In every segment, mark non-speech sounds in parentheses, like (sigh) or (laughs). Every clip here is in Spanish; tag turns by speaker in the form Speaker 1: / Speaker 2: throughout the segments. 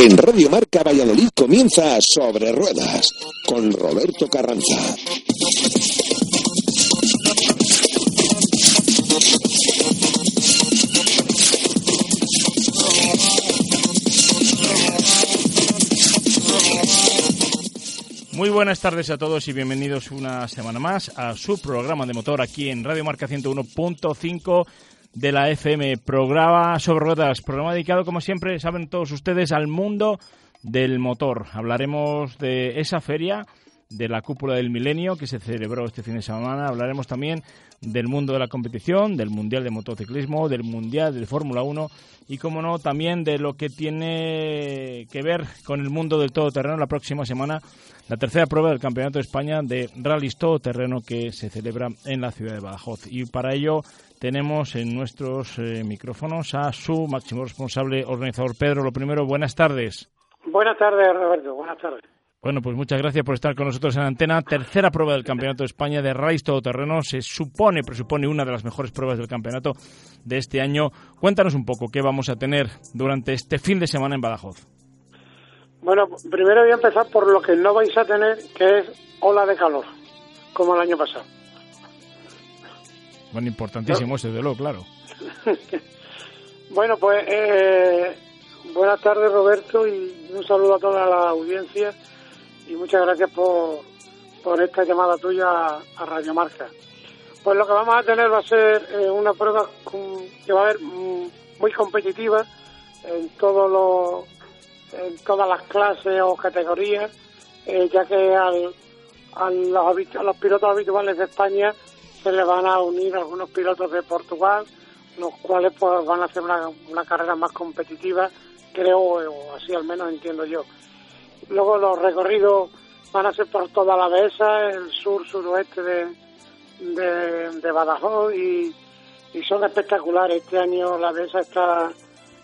Speaker 1: En Radio Marca Valladolid comienza Sobre Ruedas con Roberto Carranza.
Speaker 2: Muy buenas tardes a todos y bienvenidos una semana más a su programa de motor aquí en Radio Marca 101.5 de la FM, programa sobre ruedas, programa dedicado, como siempre, saben todos ustedes, al mundo del motor. Hablaremos de esa feria, de la cúpula del milenio que se celebró este fin de semana. Hablaremos también del mundo de la competición, del Mundial de Motociclismo, del Mundial de Fórmula 1 y, como no, también de lo que tiene que ver con el mundo del todoterreno la próxima semana, la tercera prueba del Campeonato de España de Rallys Todoterreno que se celebra en la ciudad de Badajoz. Y para ello tenemos en nuestros eh, micrófonos a su máximo responsable organizador, Pedro. Lo primero, buenas tardes.
Speaker 3: Buenas tardes, Roberto. Buenas tardes.
Speaker 2: Bueno, pues muchas gracias por estar con nosotros en antena. Tercera prueba del Campeonato de España de Rallys Todoterreno. Se supone, presupone una de las mejores pruebas del campeonato de este año. Cuéntanos un poco qué vamos a tener durante este fin de semana en Badajoz.
Speaker 3: Bueno, primero voy a empezar por lo que no vais a tener, que es ola de calor, como el año pasado.
Speaker 2: Bueno, importantísimo ese de lo, claro. (laughs)
Speaker 3: bueno, pues eh, buenas tardes Roberto y un saludo a toda la audiencia y muchas gracias por, por esta llamada tuya a Radio Marca. Pues lo que vamos a tener va a ser eh, una prueba que va a haber mm, muy competitiva en todos los en todas las clases o categorías, eh, ya que al, a, los, a los pilotos habituales de España se le van a unir algunos pilotos de Portugal, los cuales pues van a hacer una, una carrera más competitiva, creo, o así al menos entiendo yo. Luego los recorridos van a ser por toda la Besa, el sur, suroeste de, de, Badajoz y, y, son espectaculares. Este año la Besa está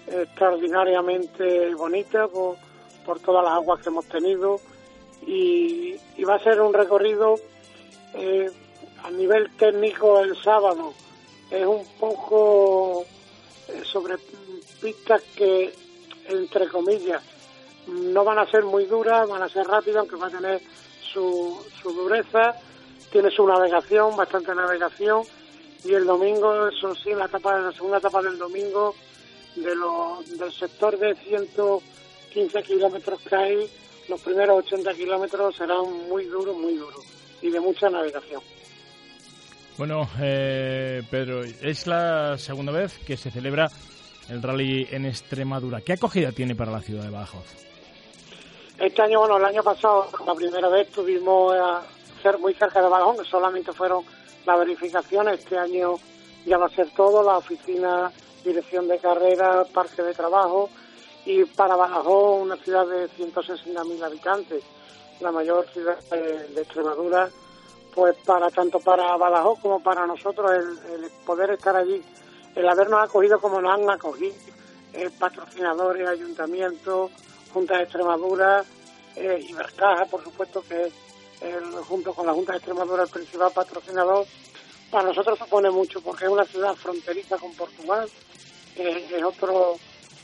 Speaker 3: extraordinariamente bonita por, por todas las aguas que hemos tenido y, va a ser un recorrido eh, a nivel técnico el sábado. Es un poco eh, sobre pistas que, entre comillas, no van a ser muy duras, van a ser rápidas, aunque va a tener su, su dureza. Tiene su navegación, bastante navegación. Y el domingo, eso sí, la, etapa, la segunda etapa del domingo, de del sector de 115 kilómetros que hay, los primeros 80 kilómetros serán muy duros, muy duros y de mucha navegación.
Speaker 2: Bueno, eh, Pedro, es la segunda vez que se celebra el rally en Extremadura. ¿Qué acogida tiene para la ciudad de Badajoz?
Speaker 3: Este año, bueno, el año pasado, la primera vez tuvimos a ser muy cerca de Badajoz, que solamente fueron las verificaciones. Este año ya va a ser todo, la oficina dirección de carrera, parque de trabajo y para Badajoz, una ciudad de 160.000 habitantes, la mayor ciudad de, Extremadura, pues para tanto para Badajoz como para nosotros el, poder estar allí, el habernos acogido como nos han acogido, eh, patrocinadores, ayuntamientos, Junta de Extremadura, eh, Ibercaja, por supuesto que junto con la Junta de Extremadura el principal patrocinador, para nosotros supone mucho porque es una ciudad fronteriza con Portugal, es, otro,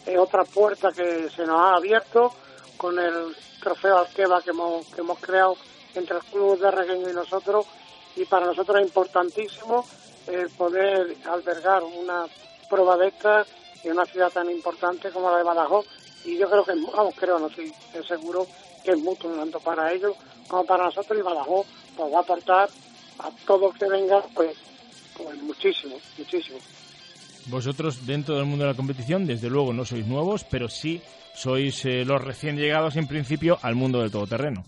Speaker 3: es otra puerta que se nos ha abierto con el trofeo Alqueva que hemos, que hemos creado entre el Club de Regueño y nosotros y para nosotros es importantísimo el poder albergar una prueba de estas en una ciudad tan importante como la de Badajoz y yo creo que, vamos, creo, no estoy seguro que es mutuo tanto para ellos como para nosotros y Badajoz pues va a aportar a todo que venga pues, pues muchísimo, muchísimo.
Speaker 2: Vosotros, dentro del mundo de la competición, desde luego no sois nuevos, pero sí sois eh, los recién llegados, en principio, al mundo del todoterreno.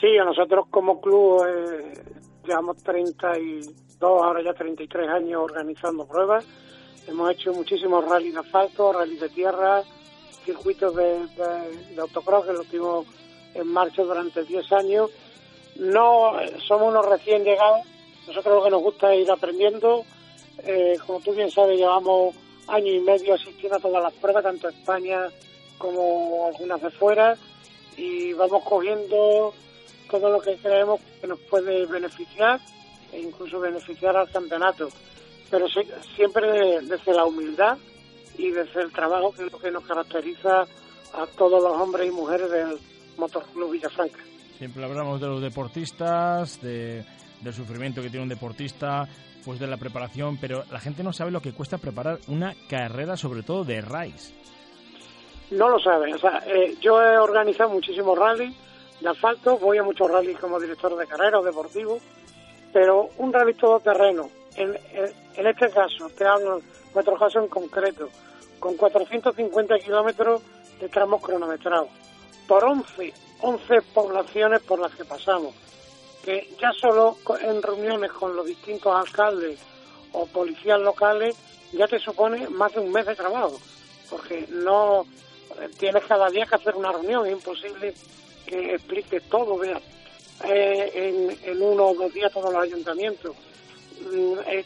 Speaker 3: Sí, a nosotros como club eh, llevamos 32, ahora ya 33 años organizando pruebas. Hemos hecho muchísimos rallies de asfalto, rallies de tierra, circuitos de, de, autocross que los tuvimos en marcha durante 10 años. No somos unos recién llegados, nosotros lo que nos gusta es ir aprendiendo, eh, como tú bien sabes, llevamos año y medio asistiendo a todas las pruebas, tanto España como algunas de fuera, y vamos cogiendo todo lo que creemos que nos puede beneficiar e incluso beneficiar al campeonato. Pero siempre desde la humildad y desde el trabajo, que es lo que nos caracteriza a todos los hombres y mujeres del Motor Club Villafranca.
Speaker 2: Siempre hablamos de los deportistas, de, del sufrimiento que tiene un deportista, pues de la preparación, pero la gente no sabe lo que cuesta preparar una carrera, sobre todo de rallies.
Speaker 3: No lo sabe. O sea, eh, yo he organizado muchísimos rallies de asfalto, voy a muchos rallies como director de carrera o deportivo, pero un rally todoterreno, en, en, en este caso, te hablo, nuestro caso en concreto, con 450 kilómetros de tramos cronometrados, por 11, 11 poblaciones por las que pasamos, que ya solo en reuniones con los distintos alcaldes o policías locales ya te supone más de un mes de trabajo, porque no tienes cada día que hacer una reunión, es imposible que explique todo, vea, eh, en, uno o dos días todos los ayuntamientos. Mm, eh,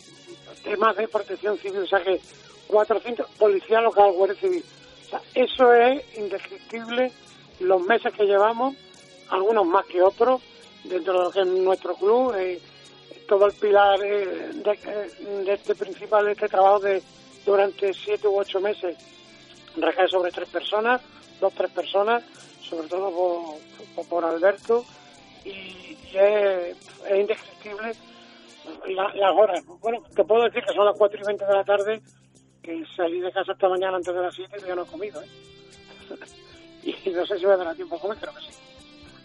Speaker 3: temas de protección civil, o sea que 400 policía local, guardia civil. O sea, eso es indescriptible los meses que llevamos, algunos más que otros, dentro de lo que es nuestro club, eh, todo el pilar eh, de, de, este principal, de este trabajo de durante siete u ocho meses recae sobre tres personas, dos, tres personas, sobre todo por, por Alberto, y, es, es, indescriptible la, las horas. Bueno, te puedo decir que son las 4 y 20 de la tarde, que salí de casa esta mañana antes de las 7 y ya no he comido. ¿eh? (laughs) y no sé si me dará tiempo a comer, creo que sí.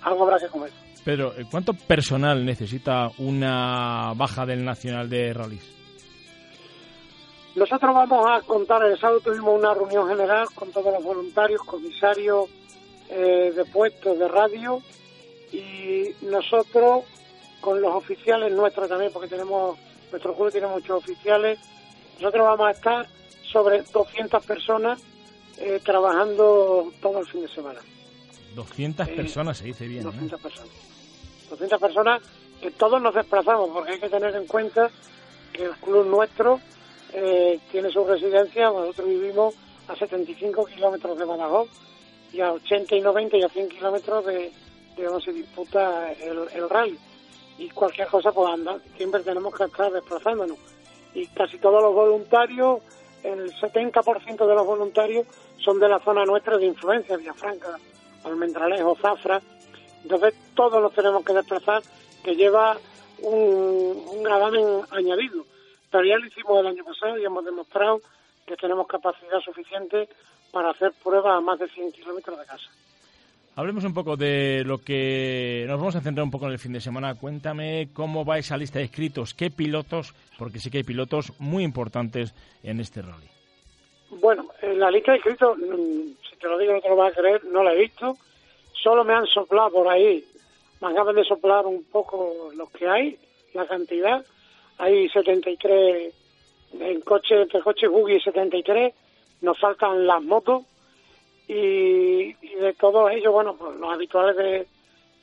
Speaker 3: Algo habrá que comer.
Speaker 2: Pedro, ¿cuánto personal necesita una baja del Nacional de Rallys?
Speaker 3: Nosotros vamos a contar, el sábado tuvimos una reunión general con todos los voluntarios, comisarios eh, de puestos de radio y nosotros con los oficiales nuestros también, porque tenemos, nuestro club tiene muchos oficiales, nosotros vamos a estar sobre 200 personas eh, trabajando todo el fin de semana.
Speaker 2: 200 eh, personas, se dice bien.
Speaker 3: 200 personas. 200 personas que todos nos desplazamos, porque hay que tener en cuenta que el club nuestro eh, tiene su residencia, nosotros vivimos a 75 kilómetros de Badajoz y a 80 y 90 y a 100 kilómetros de, de donde se disputa el, el rally. Y cualquier cosa, pues anda, siempre tenemos que estar desplazándonos. Y casi todos los voluntarios, el 70% de los voluntarios son de la zona nuestra de influencia, Villafranca, Almendralejo, Zafra. Entonces todos nos tenemos que desplazar, que lleva un, un gravamen añadido. Pero ya lo hicimos el año pasado y hemos demostrado que tenemos capacidad suficiente para hacer pruebas a más de 100 kilómetros de casa.
Speaker 2: Hablemos un poco de lo que nos vamos a centrar un poco en el fin de semana. Cuéntame cómo va esa lista de inscritos, qué pilotos, porque sí que hay pilotos muy importantes en este rally.
Speaker 3: Bueno, en la lista de inscritos, si te lo digo no te lo vas a creer, no la he visto. Solo me han soplado por ahí, me acaban de soplar un poco los que hay, la cantidad. Hay 73 en coche, entre coches buggy 73, nos faltan las motos y, y de todos ellos, bueno, pues los habituales de,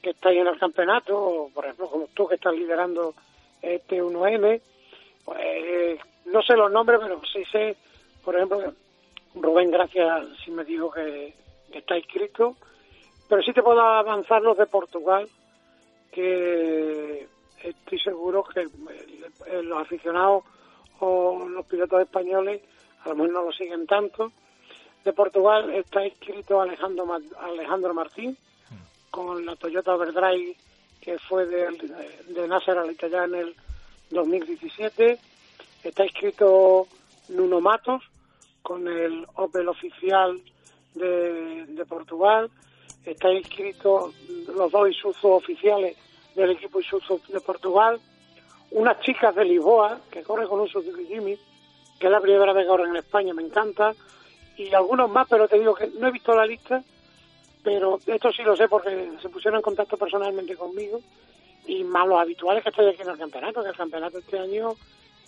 Speaker 3: que estáis en el campeonato, por ejemplo, como tú que estás liderando este 1M, pues no sé los nombres, pero sí sé, por ejemplo, Rubén Gracias sí me dijo que, que está inscrito, pero sí te puedo avanzar los de Portugal, que estoy seguro que los aficionados o los pilotos españoles a lo mejor no lo siguen tanto, de Portugal está inscrito Alejandro, Alejandro Martín con la Toyota Overdrive que fue de, de Nasser al en el 2017. Está inscrito Nuno Matos con el Opel oficial de, de Portugal. Está inscrito los dos Isuzu oficiales del equipo Isuzu de Portugal. Unas chicas de Lisboa que corren con un Suzuki Jimmy, que es la primera vez que corren en España, me encanta y algunos más, pero te digo que no he visto la lista, pero esto sí lo sé porque se pusieron en contacto personalmente conmigo y más los habituales que estoy aquí en el campeonato, que el campeonato este año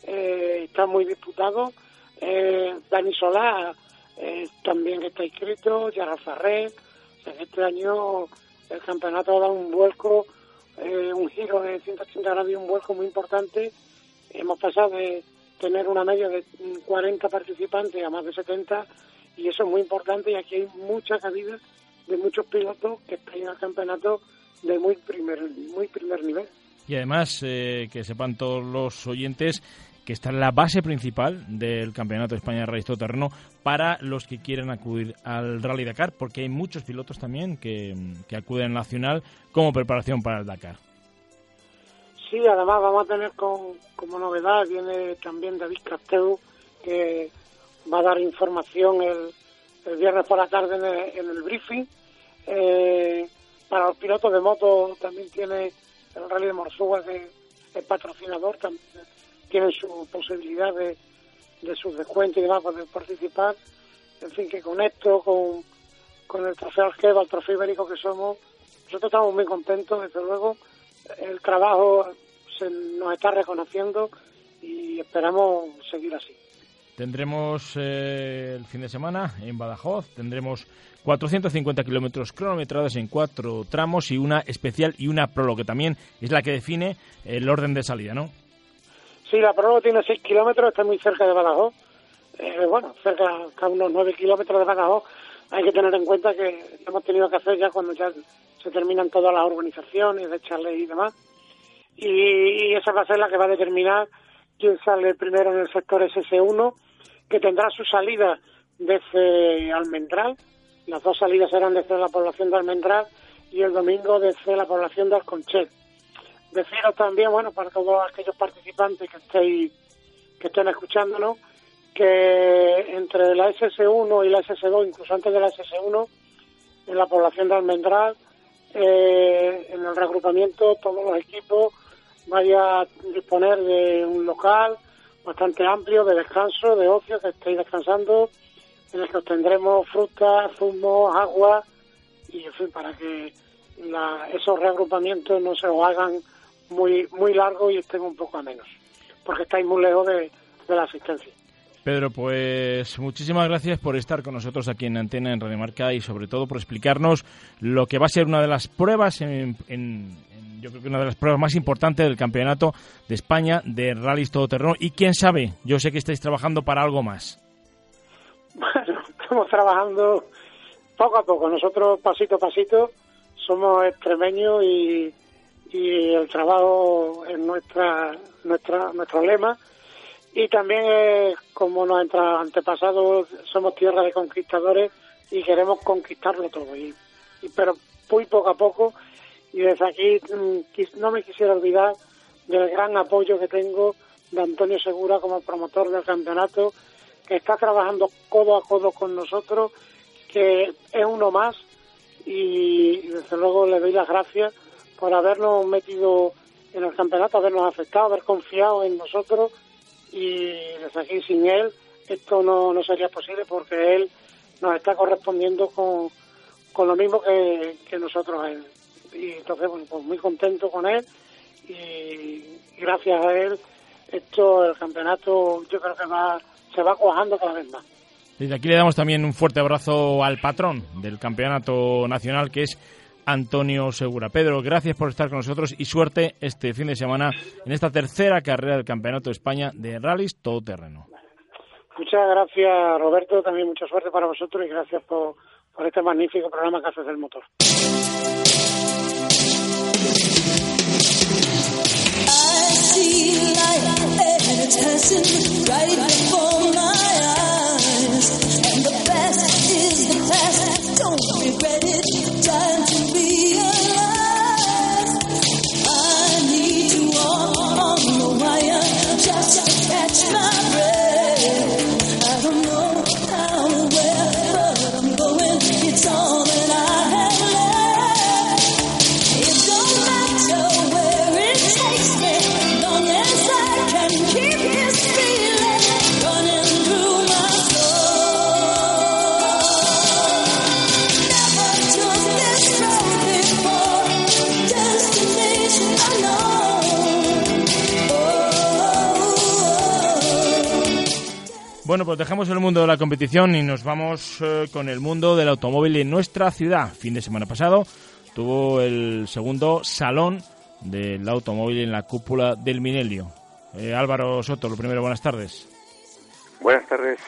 Speaker 3: eh, está muy disputado. Eh, Dani Solá eh, también está inscrito, Yara Ferrer, o este año el campeonato ha dado un vuelco, eh, un giro de 180 grados y un vuelco muy importante. Hemos pasado de tener una media de 40 participantes a más de 70 y eso es muy importante y aquí hay mucha cabida de muchos pilotos que están en el campeonato de muy primer muy primer nivel
Speaker 2: y además eh, que sepan todos los oyentes que está en la base principal del Campeonato de España de Rally Terreno para los que quieren acudir al Rally Dakar, porque hay muchos pilotos también que, que acuden al Nacional como preparación para el Dakar.
Speaker 3: Sí, además vamos a tener con, como novedad, viene también David Casteu, que va a dar información el, el viernes por la tarde en el, briefing. Eh, para los pilotos de moto también tiene el Rally de Morsúa, que es patrocinador, también tienen su posibilidad de, de sus descuentos y demás poder participar. En fin, que con esto, con, con el trofeo Algeba, el trofeo ibérico que somos, nosotros estamos muy contentos, desde luego. El trabajo se nos está reconociendo y esperamos seguir así.
Speaker 2: Tendremos eh, el fin de semana en Badajoz, tendremos 450 kilómetros cronometrados en cuatro tramos y una especial y una prólogo, que también es la que define el orden de salida, ¿no?
Speaker 3: Sí, la prólogo tiene 6 kilómetros, está muy cerca de Badajoz. Eh, bueno, cerca, a unos 9 kilómetros de Badajoz. Hay que tener en cuenta que hemos tenido que hacer ya cuando ya se terminan todas las organizaciones de echarle y demás. Y, y esa va a ser la que va a determinar quién sale primero en el sector SS1 que tendrá su salida desde Almendral. Las dos salidas serán desde la población de Almendral y el domingo desde la población de Alconchet. Deciros también, bueno, para todos aquellos participantes que estéis, que estén escuchándonos, que entre la SS1 y la SS2, incluso antes de la SS1, en la población de Almendral, eh, en el reagrupamiento, todos los equipos vaya a disponer de un local, bastante amplio de descanso, de ocio, que estéis descansando, en el que obtendremos frutas, zumos, agua, y en fin, para que esos reagrupamientos no se os hagan muy, muy largos y estén un poco a menos, porque estáis muy lejos de, la asistencia.
Speaker 2: Pedro, pues muchísimas gracias por estar con nosotros aquí en Antena, en Radio Marca, y sobre todo por explicarnos lo que va a ser una de las pruebas en, yo creo que una de las pruebas más importantes del campeonato de España de rallies todoterreno. Y quién sabe, yo sé que estáis trabajando para algo más.
Speaker 3: Bueno, estamos trabajando poco a poco. Nosotros, pasito a pasito, somos extremeños y, y el trabajo es nuestra, nuestra, nuestro lema. Y también, como nos entra antepasados, somos tierra de conquistadores y queremos conquistarlo todo. Y pero muy poco a poco y desde aquí mm, no me quisiera olvidar del gran apoyo que tengo de Antonio Segura como promotor del campeonato, que está trabajando codo a codo con nosotros, que es uno más. Y desde luego le doy las gracias por habernos metido en el campeonato, habernos afectado, haber confiado en nosotros. Y desde aquí sin él esto no, no sería posible porque él nos está correspondiendo con, con lo mismo que, que nosotros él y entonces bueno, pues muy contento con él y gracias a él esto el campeonato yo creo que va se va cuajando cada vez más.
Speaker 2: Desde aquí le damos también un fuerte abrazo al patrón del campeonato nacional que es Antonio Segura. Pedro, gracias por estar con nosotros y suerte este fin de semana en esta tercera carrera del Campeonato de España de rallies todoterreno.
Speaker 3: Muchas gracias, Roberto. También mucha suerte para vosotros y gracias por, por este magnífico programa que haces del motor. I see light and it's passing right before my
Speaker 2: eyes. Pues dejamos el mundo de la competición y nos vamos eh, con el mundo del automóvil en nuestra ciudad. Fin de semana pasado tuvo el segundo salón del automóvil en la cúpula del Minelio. Eh, Álvaro Soto, lo primero, buenas tardes.
Speaker 4: Buenas tardes.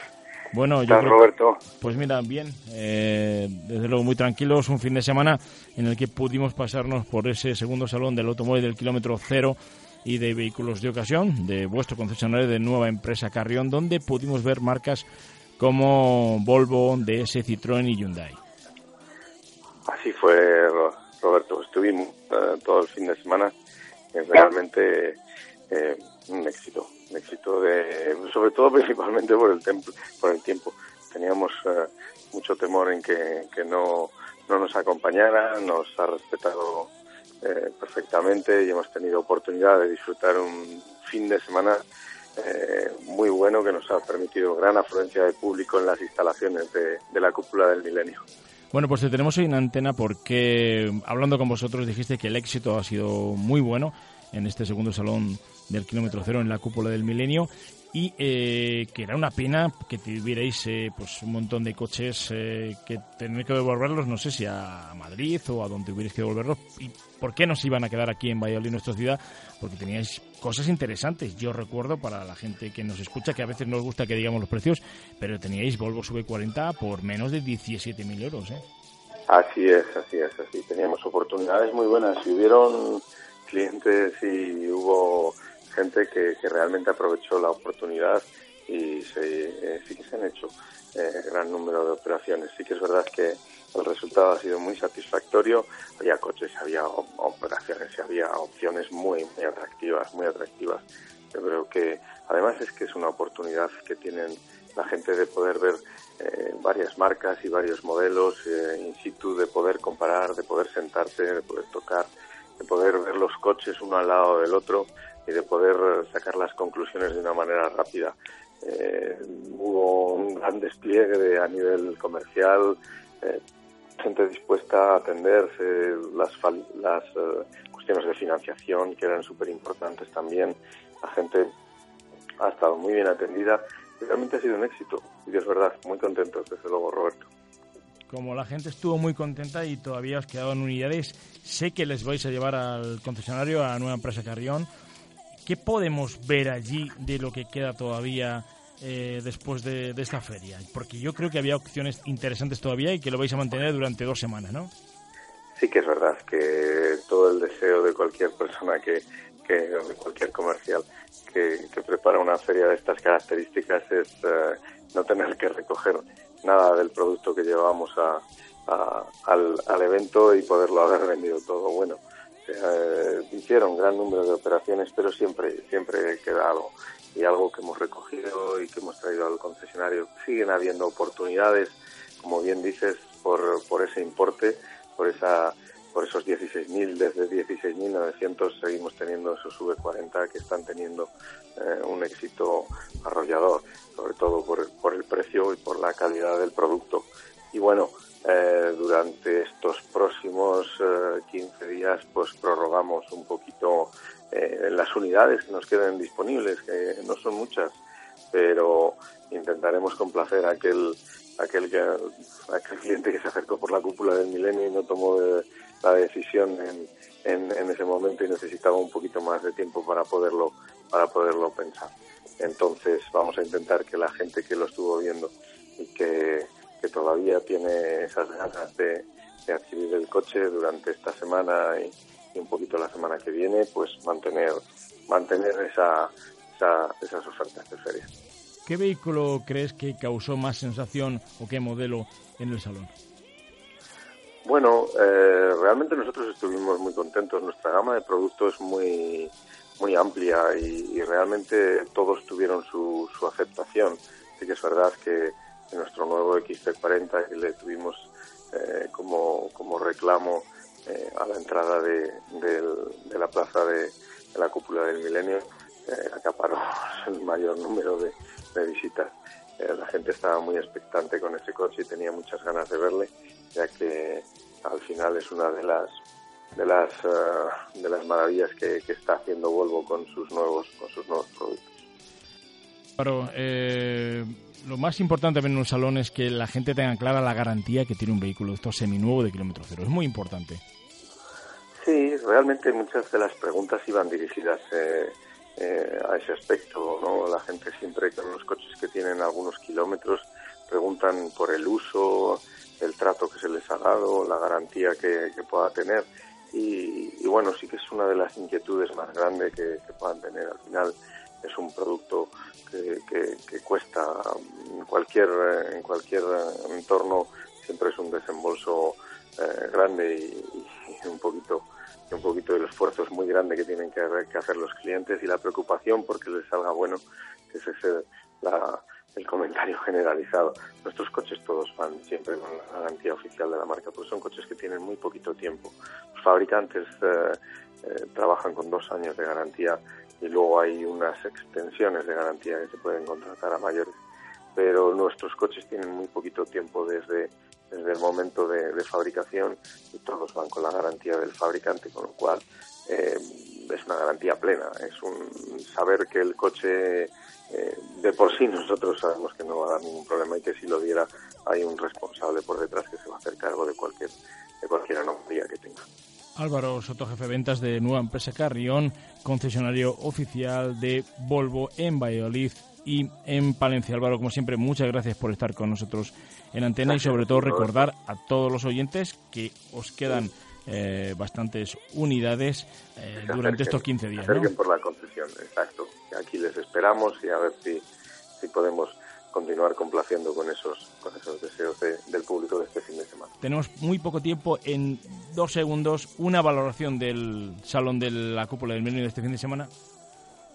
Speaker 2: Bueno, yo
Speaker 4: ¿Estás,
Speaker 2: creo-
Speaker 4: Roberto?
Speaker 2: Pues mira, bien, eh, desde luego muy tranquilos, un fin de semana en el que pudimos pasarnos por ese segundo salón del automóvil del kilómetro cero y de vehículos de ocasión de vuestro concesionario de nueva empresa Carrión, donde pudimos ver marcas como Volvo, DS, Citroën y Hyundai.
Speaker 4: Así fue, Roberto. Estuvimos eh, todo el fin de semana. Es realmente eh, un éxito. Un éxito de, sobre todo (laughs) principalmente por el, templo, por el tiempo. Teníamos eh, mucho temor en que, que no, no nos acompañara, nos ha respetado eh, perfectamente y hemos tenido oportunidad de disfrutar un fin de semana eh, muy bueno que nos ha permitido gran afluencia de público en las instalaciones de, de la cúpula del milenio.
Speaker 2: Bueno, pues te tenemos hoy en antena porque hablando con vosotros dijiste que el éxito ha sido muy bueno en este segundo salón del kilómetro cero en la cúpula del milenio y eh, que era una pena que tuvierais eh, pues un montón de coches eh, que tener que devolverlos no sé si a Madrid o a donde hubierais que devolverlos. Y por qué nos iban a quedar aquí en Valladolid nuestra ciudad porque teníais cosas interesantes. Yo recuerdo para la gente que nos escucha que a veces nos gusta que digamos los precios pero teníais Volvo V40 por menos de 17.000 euros ¿eh?
Speaker 4: así es así es así. Teníamos oportunidades muy buenas. Y hubieron clientes y hubo gente que, que realmente aprovechó la oportunidad y se, eh, sí que se han hecho eh, gran número de operaciones. Sí que es verdad que el resultado ha sido muy satisfactorio. Había coches, había operaciones, había opciones muy, muy atractivas, muy atractivas. Yo creo que además es que es una oportunidad que tienen la gente de poder ver eh, varias marcas y varios modelos eh, in situ, de poder comparar, de poder sentarse, de poder tocar, de poder ver los coches uno al lado del otro y de poder sacar las conclusiones de una manera rápida. Eh, hubo un gran despliegue de, a nivel comercial, eh, gente dispuesta a atenderse, las, las eh, cuestiones de financiación que eran súper importantes también. La gente ha estado muy bien atendida realmente ha sido un éxito. Y es verdad, muy contentos, desde luego, Roberto.
Speaker 2: Como la gente estuvo muy contenta y todavía os quedaban unidades, sé que les vais a llevar al concesionario, a nueva empresa Carrión. ¿Qué podemos ver allí de lo que queda todavía eh, después de, esta feria? Porque yo creo que había opciones interesantes todavía y que lo vais a mantener durante dos semanas, ¿no?
Speaker 4: Sí que es verdad que todo el deseo de cualquier persona que, que de cualquier comercial que, prepara una feria de estas características es uh, no tener que recoger nada del producto que llevamos a, al evento y poderlo haber vendido todo. Bueno, eh, hicieron gran número de operaciones, pero siempre, siempre queda algo. Y algo que hemos recogido y que hemos traído al concesionario. Siguen habiendo oportunidades, como bien dices, por, por ese importe, por esa por esos 16.000, desde 16.900 seguimos teniendo esos V40 que están teniendo eh, un éxito arrollador, sobre todo por, por el precio y por la calidad del producto. Y bueno, eh, durante estos próximos eh, 15 días pues prorrogamos un poquito eh, las unidades que nos queden disponibles, que no son muchas, pero intentaremos complacer a aquel, aquel, que, aquel cliente que se acercó por la cúpula del milenio y no tomó de, la decisión en, en, en, ese momento y necesitaba un poquito más de tiempo para poderlo, para poderlo pensar. Entonces vamos a intentar que la gente que lo estuvo viendo y que que todavía tiene esas ganas de, de adquirir el coche durante esta semana y, y, un poquito la semana que viene, pues mantener, mantener esa, esa, esas ofertas de feria.
Speaker 2: ¿Qué vehículo crees que causó más sensación o qué modelo en el salón?
Speaker 4: Bueno, eh, realmente nosotros estuvimos muy contentos. Nuestra gama de productos es muy, muy amplia y, y realmente todos tuvieron su, su aceptación. Sí que es verdad que nuestro nuevo XC40 que le tuvimos eh, como, como reclamo eh, a la entrada de, de, la plaza de, la cúpula del milenio eh, acaparó el mayor número de, de visitas. Eh, la gente estaba muy expectante con ese coche y tenía muchas ganas de verle, ya que al final es una de las de las uh, de las maravillas que, que, está haciendo Volvo con sus nuevos con sus nuevos productos.
Speaker 2: Claro, eh, lo más importante en un salón es que la gente tenga clara la garantía que tiene un vehículo esto seminuevo de kilómetro cero. Es muy importante.
Speaker 4: Sí, realmente muchas de las preguntas iban dirigidas eh, eh, a ese aspecto. ¿no? La gente siempre con los coches que tienen algunos kilómetros preguntan por el uso, el trato que se les ha dado, la garantía que, que pueda tener. y, bueno, sí que es una de las inquietudes más grandes que, puedan tener. Al final es un producto que, que, cuesta en cualquier, en cualquier entorno, siempre es un desembolso eh, grande y, un poquito un poquito el esfuerzo es muy grande que tienen que, que hacer los clientes y la preocupación porque les salga bueno, que es ese la, el comentario (laughs) generalizado. Nuestros coches todos van siempre con la garantía oficial de la marca, porque son coches que tienen muy poquito tiempo. Los fabricantes eh, eh, trabajan con dos años de garantía y luego hay unas extensiones de garantía que se pueden contratar a mayores. Pero nuestros coches tienen muy poquito tiempo desde, desde el momento de, fabricación y todos van con la garantía del fabricante, con lo cual eh, es una garantía plena. Es un saber que el coche eh, de por sí nosotros sabemos que no va a dar ningún problema y que si lo diera hay un responsable por detrás que se va a hacer cargo de cualquier de cualquier anomalía que tenga.
Speaker 2: Álvaro Soto, jefe de ventas de Nueva Empresa Carrión, concesionario oficial de Volvo en Valladolid y en Palencia. Álvaro, como siempre, muchas gracias por estar con nosotros en antena y sobre todo recordar a todos los oyentes que os quedan eh, bastantes unidades eh, durante estos 15 días.
Speaker 4: ¿no? por la concesión, exacto. Aquí les esperamos y a ver si, si podemos continuar complaciendo con esos, con esos deseos del público de este fin de semana.
Speaker 2: Tenemos muy poco tiempo, en dos segundos, una valoración del Salón de la Cúpula del Milenio de este fin de semana.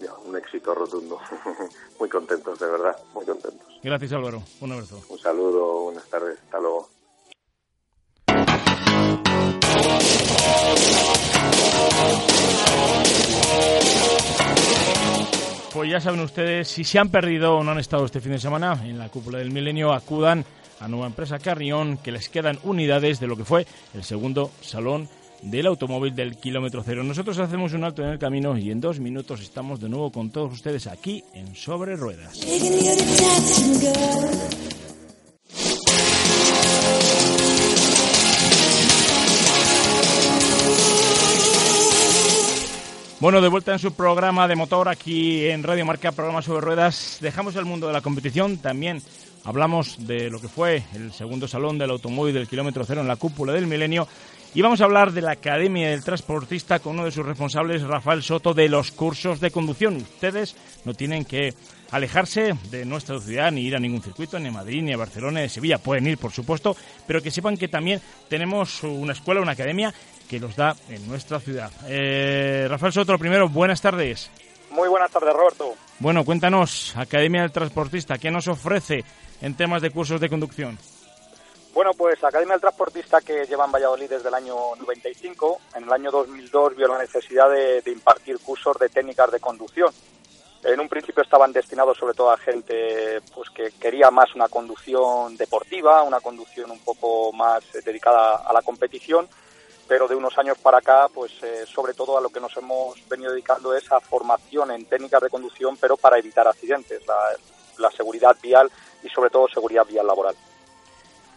Speaker 4: Ya, un éxito rotundo. (laughs) muy contentos, de verdad, muy contentos.
Speaker 2: Gracias Álvaro, un abrazo.
Speaker 4: Un saludo, buenas tardes, hasta luego.
Speaker 2: Pues ya saben ustedes, si se han perdido o no han estado este fin de semana en la cúpula del milenio, acudan a nueva empresa Carrión, que les quedan unidades de lo que fue el segundo salón del automóvil del kilómetro cero. Nosotros hacemos un alto en el camino y en dos minutos estamos de nuevo con todos ustedes aquí en Sobre Ruedas. Bueno, de vuelta en su programa de motor aquí en Radio Marca, programa sobre ruedas. Dejamos el mundo de la competición, también hablamos de lo que fue el segundo salón del automóvil del kilómetro cero en la cúpula del milenio y vamos a hablar de la Academia del Transportista con uno de sus responsables, Rafael Soto, de los cursos de conducción. Ustedes no tienen que alejarse de nuestra ciudad ni ir a ningún circuito, ni a Madrid, ni a Barcelona, ni a Sevilla. Pueden ir, por supuesto, pero que sepan que también tenemos una escuela, una academia que los da en nuestra ciudad. Eh, Rafael Soto, primero, buenas tardes.
Speaker 5: Muy buenas tardes, Roberto.
Speaker 2: Bueno, cuéntanos, Academia del Transportista, ¿qué nos ofrece en temas de cursos de conducción?
Speaker 5: Bueno, pues Academia del Transportista que lleva en Valladolid desde el año 95, en el año 2002 vio la necesidad de, de impartir cursos de técnicas de conducción. En un principio estaban destinados sobre todo a gente pues que quería más una conducción deportiva, una conducción un poco más dedicada a la competición pero de unos años para acá, pues eh, sobre todo a lo que nos hemos venido dedicando es a formación en técnicas de conducción, pero para evitar accidentes, la, seguridad vial y sobre todo seguridad vial laboral.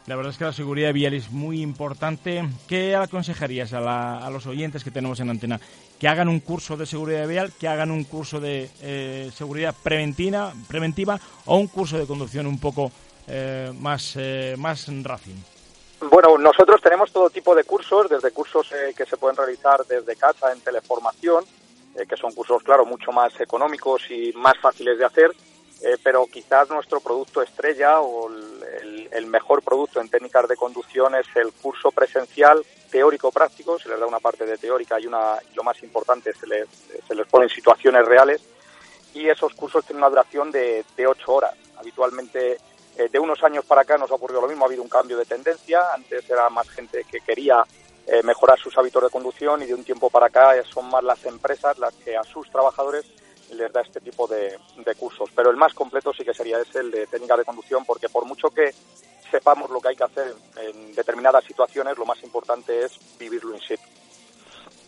Speaker 2: La verdad es que la seguridad vial es muy importante. ¿Qué aconsejarías a, los oyentes que tenemos en antena? Que hagan un curso de seguridad vial, que hagan un curso de eh, seguridad preventiva, preventiva o un curso de conducción un poco eh, más, más racing.
Speaker 5: Bueno, nosotros tenemos todo tipo de cursos, desde cursos eh, que se pueden realizar desde casa en teleformación, eh, que son cursos, claro, mucho más económicos y más fáciles de hacer, eh, pero quizás nuestro producto estrella o el, mejor producto en técnicas de conducción es el curso presencial teórico-práctico, se les da una parte de teórica y, una, lo más importante, se les, se les situaciones reales y esos cursos tienen una duración de, de ocho horas. Habitualmente eh, de unos años para acá nos ha ocurrido lo mismo, ha habido un cambio de tendencia, antes era más gente que quería eh, mejorar sus hábitos de conducción y de un tiempo para acá son más las empresas las que a sus trabajadores les da este tipo de, cursos. Pero el más completo sí que sería ese, el de técnica de conducción, porque por mucho que sepamos lo que hay que hacer en determinadas situaciones, lo más importante es vivirlo in situ.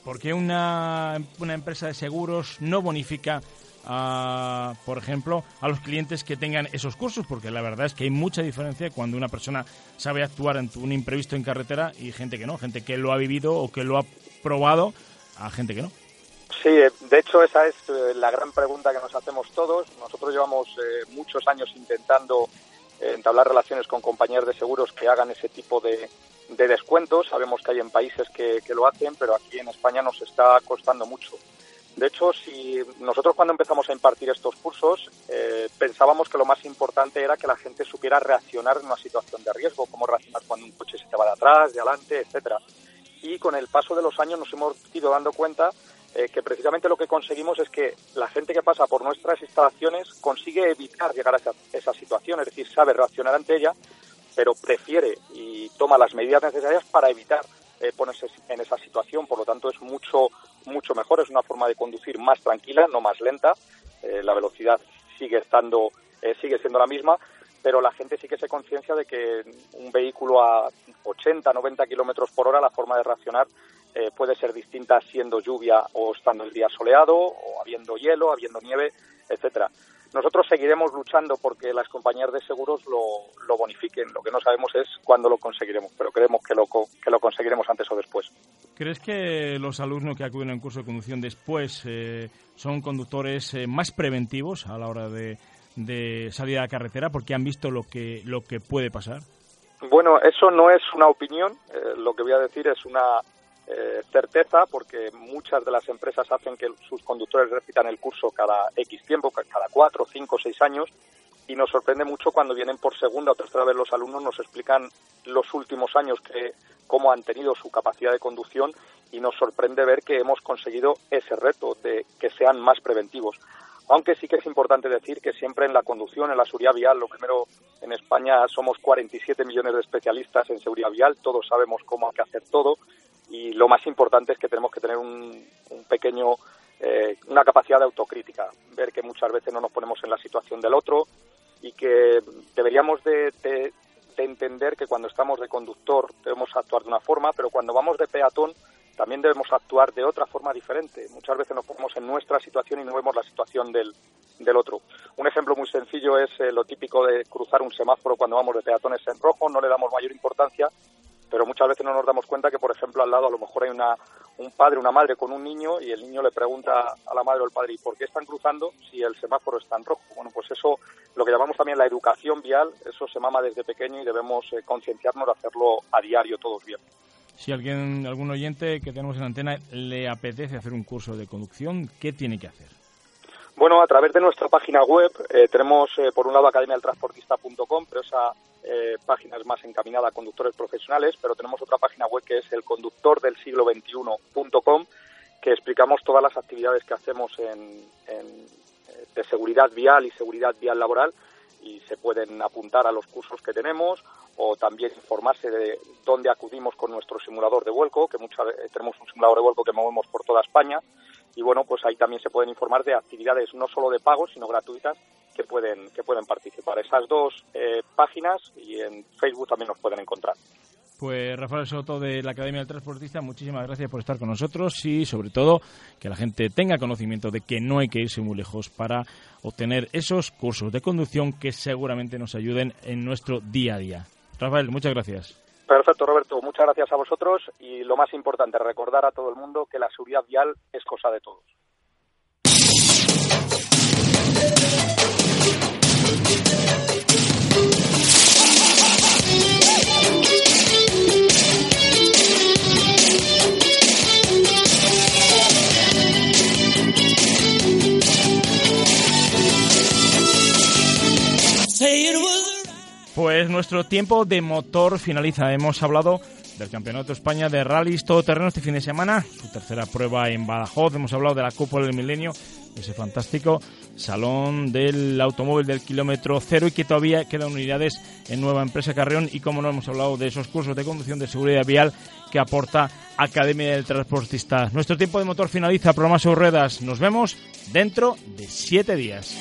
Speaker 2: ¿Por qué una, una empresa de seguros no bonifica a, por ejemplo, a los clientes que tengan esos cursos, porque la verdad es que hay mucha diferencia cuando una persona sabe actuar ante un imprevisto en carretera y gente que no, gente que lo ha vivido o que lo ha probado, a gente que no.
Speaker 5: Sí, eh, de hecho esa es eh, la gran pregunta que nos hacemos todos. Nosotros llevamos eh, muchos años intentando entablar relaciones con compañías de seguros que hagan ese tipo de, de descuentos. Sabemos que hay en países que, lo hacen, pero aquí en España nos está costando mucho. De hecho, si nosotros cuando empezamos a impartir estos cursos eh, pensábamos que lo más importante era que la gente supiera reaccionar en una situación de riesgo, cómo reaccionar cuando un coche se te va de atrás, de adelante, etcétera. Y con el paso de los años nos hemos ido dando cuenta eh, que precisamente lo que conseguimos es que la gente que pasa por nuestras instalaciones consigue evitar llegar a esa, esa situación, es decir, sabe reaccionar ante ella, pero prefiere y toma las medidas necesarias para evitar eh, ponerse en esa situación. Por lo tanto, mucho mejor, es una forma de conducir más tranquila, no más lenta. Eh, la velocidad sigue estando, sigue siendo la misma, pero la gente sí que se conciencia de que un vehículo a 80, 90 kilómetros por hora, la forma de reaccionar eh, puede ser distinta siendo lluvia o estando el día soleado, o habiendo hielo, habiendo nieve, etcétera. Nosotros seguiremos luchando porque las compañías de seguros lo, bonifiquen. Lo que no sabemos es cuándo lo conseguiremos, pero creemos que lo, que lo conseguiremos antes o después.
Speaker 2: ¿Crees que los alumnos que acuden a un curso de conducción después eh, son conductores eh, más preventivos a la hora de, de salir a la carretera porque han visto lo que, lo que puede pasar?
Speaker 5: Bueno, eso no es una opinión. lo que voy a decir es una eh, certeza porque muchas de las empresas hacen que sus conductores repitan el curso cada X tiempo, cada cuatro, cinco, seis años y nos sorprende mucho cuando vienen por segunda o tercera vez los alumnos nos explican los últimos años que cómo han tenido su capacidad de conducción y nos sorprende ver que hemos conseguido ese reto de que sean más preventivos. Aunque sí que es importante decir que siempre en la conducción, en la seguridad vial, lo primero en España somos 47 millones de especialistas en seguridad vial, todos sabemos cómo hay que hacer todo y lo más importante es que tenemos que tener un, pequeño eh, una capacidad de autocrítica, ver que muchas veces no nos ponemos en la situación del otro y que deberíamos de, entender que cuando estamos de conductor debemos actuar de una forma, pero cuando vamos de peatón también debemos actuar de otra forma diferente. Muchas veces nos ponemos en nuestra situación y no vemos la situación del, del otro. Un ejemplo muy sencillo es eh, lo típico de cruzar un semáforo cuando vamos de peatones en rojo, no le damos mayor importancia pero muchas veces no nos damos cuenta que, por ejemplo, al lado a lo mejor hay una, un padre, una madre con un niño y el niño le pregunta a la madre o al padre, ¿y por qué están cruzando si el semáforo está en rojo? Bueno, pues eso, lo que llamamos también la educación vial, eso se mama desde pequeño y debemos eh, concienciarnos de hacerlo a diario todos bien.
Speaker 2: Si alguien, algún oyente que tenemos en antena le apetece hacer un curso de conducción, ¿qué tiene que hacer?
Speaker 5: Bueno, a través de nuestra página web eh, tenemos, eh, por un lado, academialtransportista.com, pero esa eh, página es más encaminada a conductores profesionales, pero tenemos otra página web que es el conductor del siglo 21.com, que explicamos todas las actividades que hacemos en, de seguridad vial y seguridad vial laboral y se pueden apuntar a los cursos que tenemos o también informarse de dónde acudimos con nuestro simulador de vuelco, que muchas tenemos un simulador de vuelco que movemos por toda España y bueno, pues ahí también se pueden informar de actividades no solo de pago, sino gratuitas que pueden, que pueden participar. Esas dos eh, páginas y en Facebook también nos pueden encontrar.
Speaker 2: Pues Rafael Soto de la Academia del Transportista, muchísimas gracias por estar con nosotros y sobre todo que la gente tenga conocimiento de que no hay que irse muy lejos para obtener esos cursos de conducción que seguramente nos ayuden en nuestro día a día. Rafael, muchas gracias.
Speaker 5: Perfecto, Roberto. Muchas gracias a vosotros y lo más importante, recordar a todo el mundo que la seguridad vial es cosa de todos.
Speaker 2: Pues nuestro tiempo de motor finaliza. Hemos hablado del Campeonato de España de Rallys Todoterreno este fin de semana, su tercera prueba en Badajoz. Hemos hablado de la Copa del Milenio, ese fantástico salón del automóvil del kilómetro cero y que todavía quedan unidades en Nueva Empresa Carreón. Y como no hemos hablado de esos cursos de conducción de seguridad vial que aporta Academia del Transportista. Nuestro tiempo de motor finaliza, programa sobre. Nos vemos dentro de siete días.